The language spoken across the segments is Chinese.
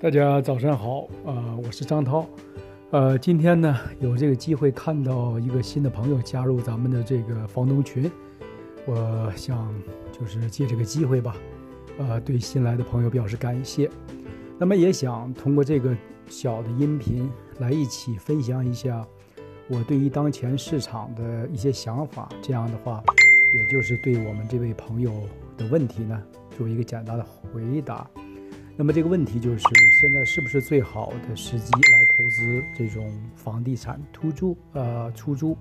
大家早上好，呃，我是张涛，呃，今天呢有这个机会看到一个新的朋友加入咱们的这个房东群，我想就是借这个机会吧，呃，对新来的朋友表示感谢，那么也想通过这个小的音频来一起分享一下我对于当前市场的一些想法，这样的话，也就是对我们这位朋友的问题呢做一个简单的回答。那么这个问题就是，现在是不是最好的时机来投资这种房地产突租呃出租？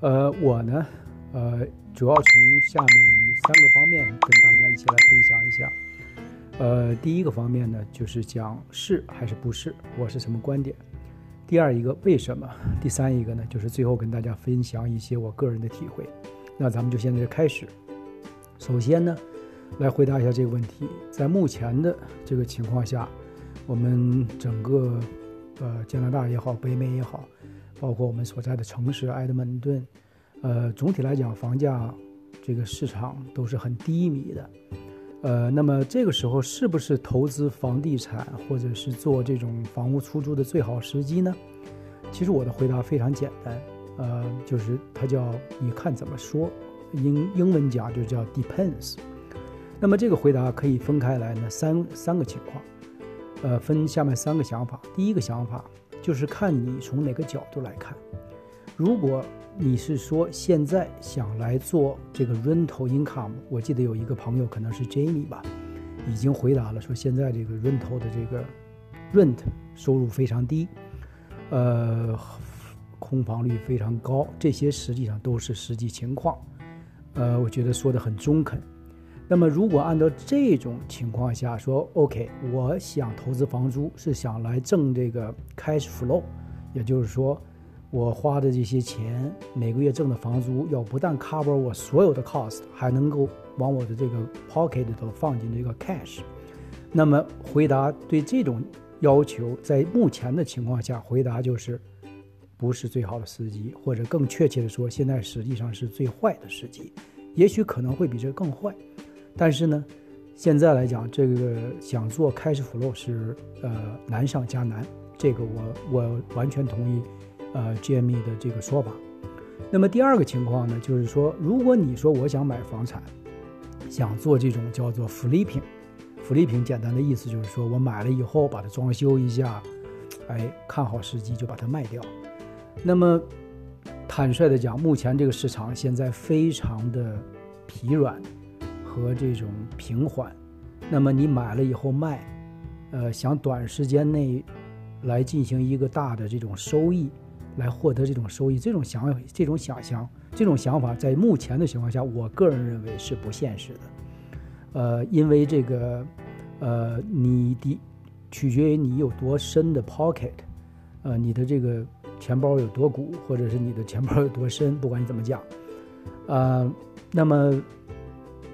呃，我呢，呃，主要从下面三个方面跟大家一起来分享一下。呃，第一个方面呢，就是讲是还是不是，我是什么观点；第二一个为什么；第三一个呢，就是最后跟大家分享一些我个人的体会。那咱们就现在开始。首先呢。来回答一下这个问题，在目前的这个情况下，我们整个呃加拿大也好，北美也好，包括我们所在的城市埃德蒙顿，呃，总体来讲，房价这个市场都是很低迷的。呃，那么这个时候是不是投资房地产或者是做这种房屋出租的最好时机呢？其实我的回答非常简单，呃，就是它叫你看怎么说，英英文讲就叫 depends。那么这个回答可以分开来呢，三三个情况，呃，分下面三个想法。第一个想法就是看你从哪个角度来看。如果你是说现在想来做这个 rental income，我记得有一个朋友可能是 Jamie 吧，已经回答了说现在这个 rental 的这个 rent 收入非常低，呃，空房率非常高，这些实际上都是实际情况。呃，我觉得说的很中肯。那么，如果按照这种情况下说，OK，我想投资房租是想来挣这个 cash flow，也就是说，我花的这些钱每个月挣的房租要不但 cover 我所有的 cost，还能够往我的这个 pocket 里头放进这个 cash。那么，回答对这种要求，在目前的情况下，回答就是不是最好的时机，或者更确切的说，现在实际上是最坏的时机，也许可能会比这更坏。但是呢，现在来讲，这个想做开始 flow 是呃难上加难，这个我我完全同意，呃 Jamie 的这个说法。那么第二个情况呢，就是说，如果你说我想买房产，想做这种叫做 flipping，flipping 简单的意思就是说我买了以后把它装修一下，哎，看好时机就把它卖掉。那么坦率的讲，目前这个市场现在非常的疲软。和这种平缓，那么你买了以后卖，呃，想短时间内来进行一个大的这种收益，来获得这种收益，这种想这种想象，这种想法，在目前的情况下，我个人认为是不现实的。呃，因为这个，呃，你的取决于你有多深的 pocket，呃，你的这个钱包有多鼓，或者是你的钱包有多深，不管你怎么讲，呃，那么。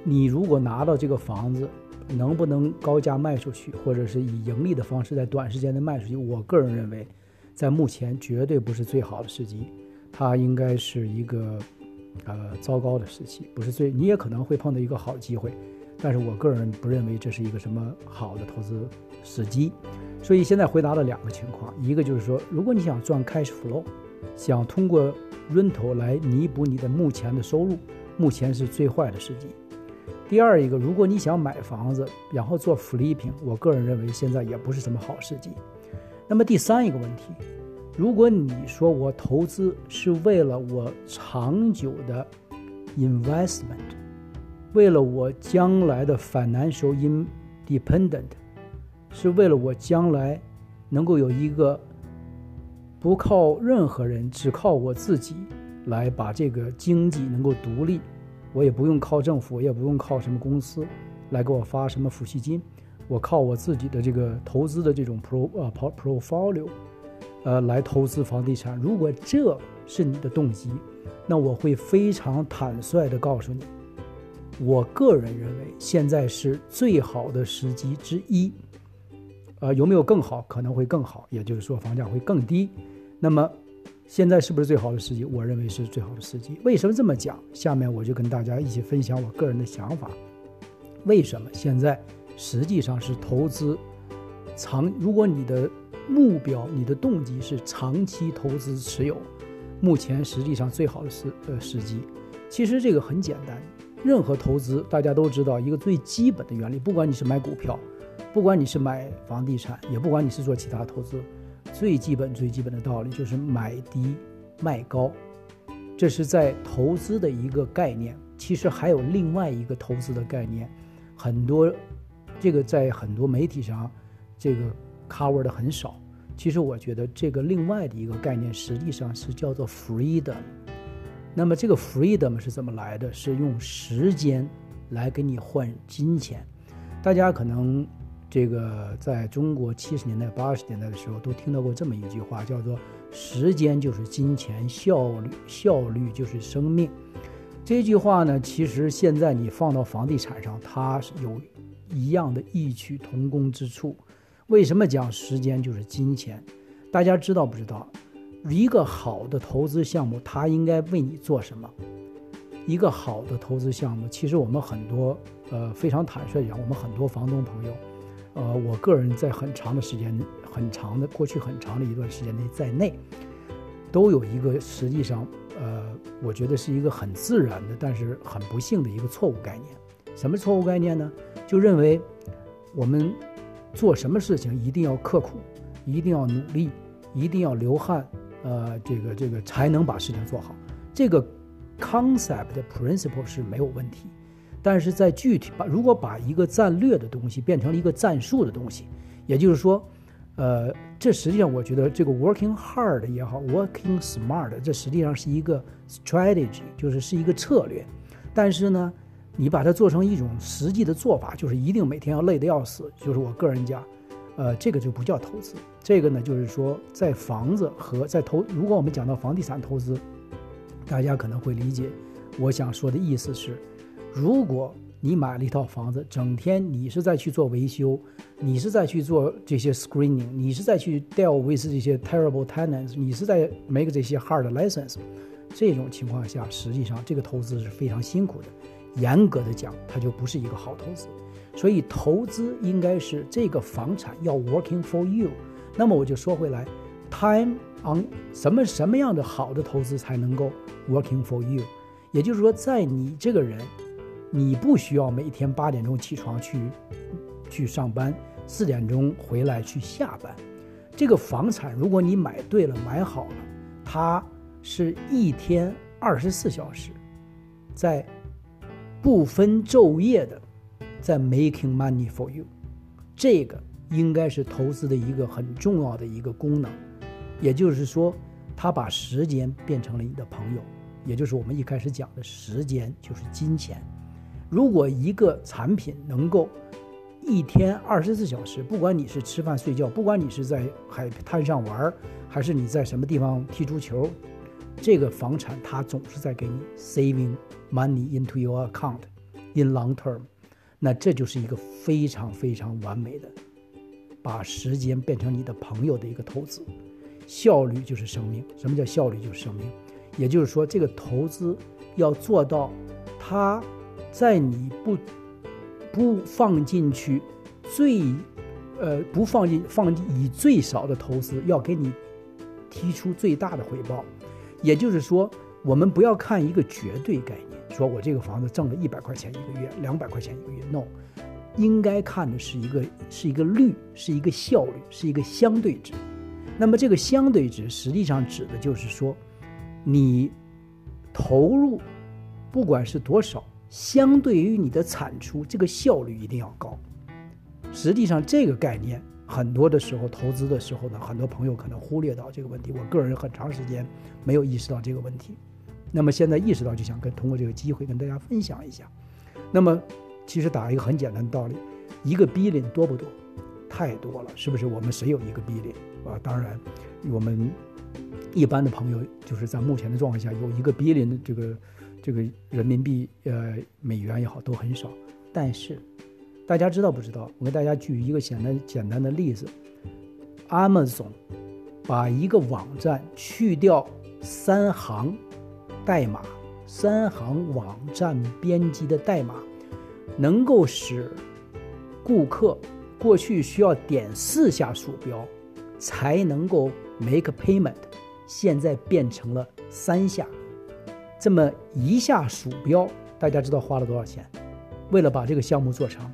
你如果拿到这个房子，能不能高价卖出去，或者是以盈利的方式在短时间内卖出去？我个人认为，在目前绝对不是最好的时机，它应该是一个呃糟糕的时期，不是最。你也可能会碰到一个好机会，但是我个人不认为这是一个什么好的投资时机。所以现在回答了两个情况，一个就是说，如果你想赚 cash flow，想通过 rental 来弥补你的目前的收入，目前是最坏的时机。第二一个，如果你想买房子，然后做 flipping，我个人认为现在也不是什么好时机。那么第三一个问题，如果你说我投资是为了我长久的 investment，为了我将来的 financial independent，是为了我将来能够有一个不靠任何人，只靠我自己来把这个经济能够独立。我也不用靠政府，也不用靠什么公司来给我发什么抚恤金，我靠我自己的这个投资的这种 pro 呃 portfolio，呃来投资房地产。如果这是你的动机，那我会非常坦率的告诉你，我个人认为现在是最好的时机之一。呃，有没有更好？可能会更好，也就是说房价会更低。那么。现在是不是最好的时机？我认为是最好的时机。为什么这么讲？下面我就跟大家一起分享我个人的想法。为什么现在实际上是投资长，如果你的目标、你的动机是长期投资持有，目前实际上最好的时呃时机。其实这个很简单，任何投资大家都知道一个最基本的原理，不管你是买股票，不管你是买房地产，也不管你是做其他投资，最基本最基本的道理就是买低卖高，这是在投资的一个概念。其实还有另外一个投资的概念，很多这个在很多媒体上这个 cover 的很少。其实我觉得这个另外的一个概念实际上是叫做 freedom。那么这个 freedom 是怎么来的？是用时间来给你换金钱。大家可能这个在中国七十年代、八十年代的时候都听到过这么一句话，叫做“时间就是金钱，效率效率就是生命”。这句话呢，其实现在你放到房地产上，它是有一样的异曲同工之处。为什么讲时间就是金钱？大家知道不知道？一个好的投资项目，它应该为你做什么？一个好的投资项目，其实我们很多，呃，非常坦率讲，我们很多房东朋友，呃，我个人在很长的时间、很长的过去很长的一段时间内在内，都有一个实际上，呃，我觉得是一个很自然的，但是很不幸的一个错误概念。什么错误概念呢？就认为我们做什么事情一定要刻苦，一定要努力，一定要流汗。呃，这个这个才能把事情做好，这个 concept 的 principle 是没有问题，但是在具体把如果把一个战略的东西变成了一个战术的东西，也就是说，呃，这实际上我觉得这个 working hard 也好，working smart，这实际上是一个 strategy，就是是一个策略，但是呢，你把它做成一种实际的做法，就是一定每天要累得要死，就是我个人讲。呃，这个就不叫投资，这个呢，就是说，在房子和在投，如果我们讲到房地产投资，大家可能会理解，我想说的意思是，如果你买了一套房子，整天你是在去做维修，你是在去做这些 screening，你是在去 deal with 这些 terrible tenants，你是在 make 这些 hard license，这种情况下，实际上这个投资是非常辛苦的，严格的讲，它就不是一个好投资。所以投资应该是这个房产要 working for you。那么我就说回来，time on 什么什么样的好的投资才能够 working for you？也就是说，在你这个人，你不需要每天八点钟起床去去上班，四点钟回来去下班。这个房产如果你买对了、买好了，它是一天二十四小时，在不分昼夜的。在 making money for you，这个应该是投资的一个很重要的一个功能，也就是说，它把时间变成了你的朋友，也就是我们一开始讲的时间就是金钱。如果一个产品能够一天二十四小时，不管你是吃饭睡觉，不管你是在海滩上玩，还是你在什么地方踢足球，这个房产它总是在给你 saving money into your account in long term。那这就是一个非常非常完美的，把时间变成你的朋友的一个投资，效率就是生命。什么叫效率就是生命？也就是说，这个投资要做到，它在你不不放进去最，呃，不放进放进以最少的投资，要给你提出最大的回报。也就是说，我们不要看一个绝对概念。说我这个房子挣了一百块钱一个月，两百块钱一个月，no，应该看的是一个是一个率，是一个效率，是一个相对值。那么这个相对值实际上指的就是说，你投入不管是多少，相对于你的产出，这个效率一定要高。实际上这个概念很多的时候投资的时候呢，很多朋友可能忽略到这个问题。我个人很长时间没有意识到这个问题。那么现在意识到，就想跟通过这个机会跟大家分享一下。那么，其实打一个很简单的道理，一个 billion 多不多？太多了，是不是？我们谁有一个 billion 啊？当然，我们一般的朋友就是在目前的状况下有一个 billion 的这个这个人民币呃美元也好都很少。但是大家知道不知道？我给大家举一个简单简单的例子：Amazon 把一个网站去掉三行。代码三行网站编辑的代码，能够使顾客过去需要点四下鼠标才能够 make payment，现在变成了三下。这么一下鼠标，大家知道花了多少钱？为了把这个项目做成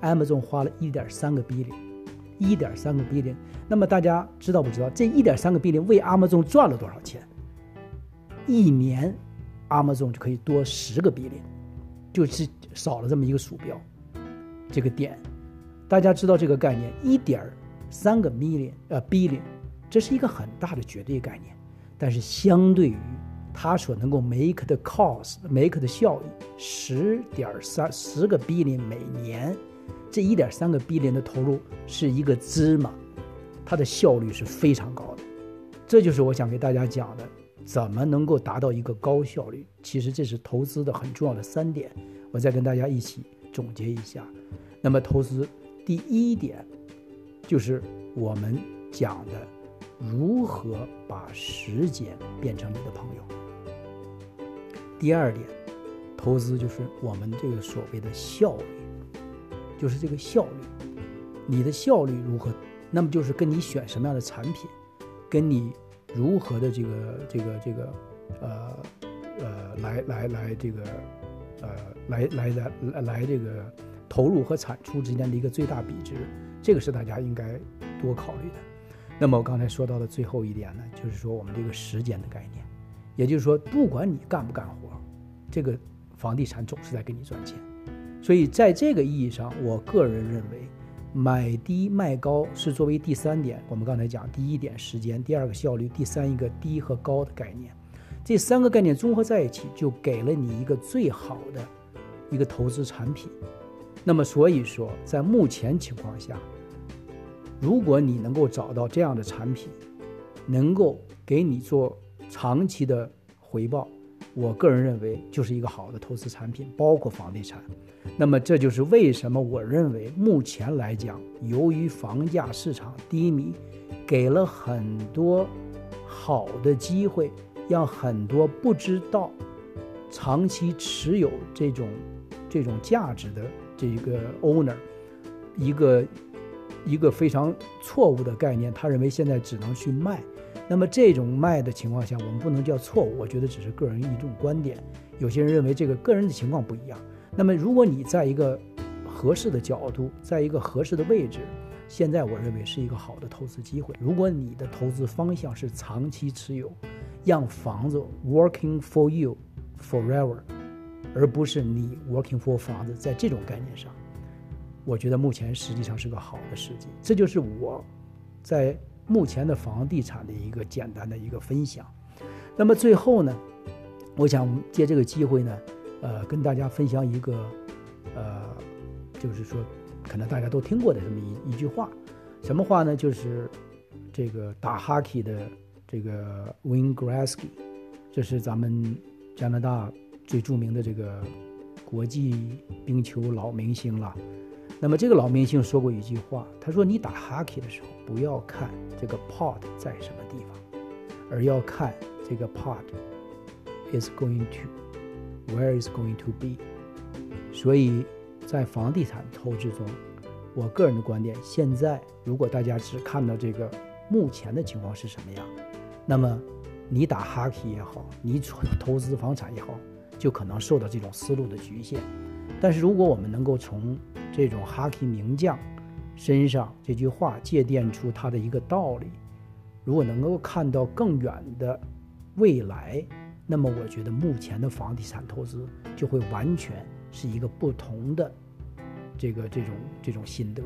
，Amazon 花了一点三个 billion，一点三个 billion。那么大家知道不知道？这一点三个 billion 为 Amazon 赚了多少钱？一年，Amazon 就可以多十个 billion，就是少了这么一个鼠标，这个点。大家知道这个概念，一点三个 million，呃，billion，这是一个很大的绝对概念，但是相对于它所能够 make 的 cost，make 的效益，十点三十个 billion 每年，这一点三个 billion 的投入是一个芝麻，它的效率是非常高的，这就是我想给大家讲的，怎么能够达到一个高效率。其实这是投资的很重要的三点，我再跟大家一起总结一下。那么投资。第一点，就是我们讲的如何把时间变成你的朋友。第二点，投资就是我们这个所谓的效率，就是这个效率，你的效率如何？那么就是跟你选什么样的产品，跟你如何的这个这个这个呃呃来来来这个呃来来来来这个。投入和产出之间的一个最大比值，这个是大家应该多考虑的。那么我刚才说到的最后一点呢，就是说我们这个时间的概念，也就是说，不管你干不干活，这个房地产总是在给你赚钱。所以在这个意义上，我个人认为，买低卖高是作为第三点。我们刚才讲，第一点时间，第二个效率，第三一个低和高的概念，这三个概念综合在一起，就给了你一个最好的一个投资产品。那么，所以说，在目前情况下，如果你能够找到这样的产品，能够给你做长期的回报，我个人认为就是一个好的投资产品，包括房地产。那么，这就是为什么我认为目前来讲，由于房价市场低迷，给了很多好的机会，让很多不知道长期持有这种这种价值的。这个 owner，一个一个非常错误的概念，他认为现在只能去卖。那么这种卖的情况下，我们不能叫错误，我觉得只是个人一种观点。有些人认为这个个人的情况不一样。那么如果你在一个合适的角度，在一个合适的位置，现在我认为是一个好的投资机会。如果你的投资方向是长期持有，让房子 working for you forever。而不是你 working for 房子，在这种概念上，我觉得目前实际上是个好的时机。这就是我在目前的房地产的一个简单的一个分享。那么最后呢，我想借这个机会呢，呃，跟大家分享一个，呃，就是说可能大家都听过的这么一一句话，什么话呢？就是这个打 hockey 的这个 Wayne Gretzky，这是咱们加拿大。最著名的这个国际冰球老明星了。那么这个老明星说过一句话，他说：“你打 hockey 的时候，不要看这个 pot 在什么地方，而要看这个 pot is going to where is going to be。”所以，在房地产投资中，我个人的观点，现在如果大家只看到这个目前的情况是什么样，那么你打 hockey 也好，你投资房产也好。就可能受到这种思路的局限，但是如果我们能够从这种哈基名将身上这句话借鉴出他的一个道理，如果能够看到更远的未来，那么我觉得目前的房地产投资就会完全是一个不同的这个这种这种心得。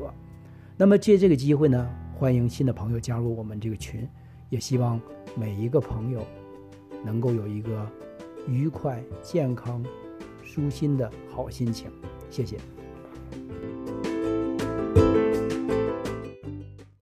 那么借这个机会呢，欢迎新的朋友加入我们这个群，也希望每一个朋友能够有一个。愉快、健康、舒心的好心情，谢谢。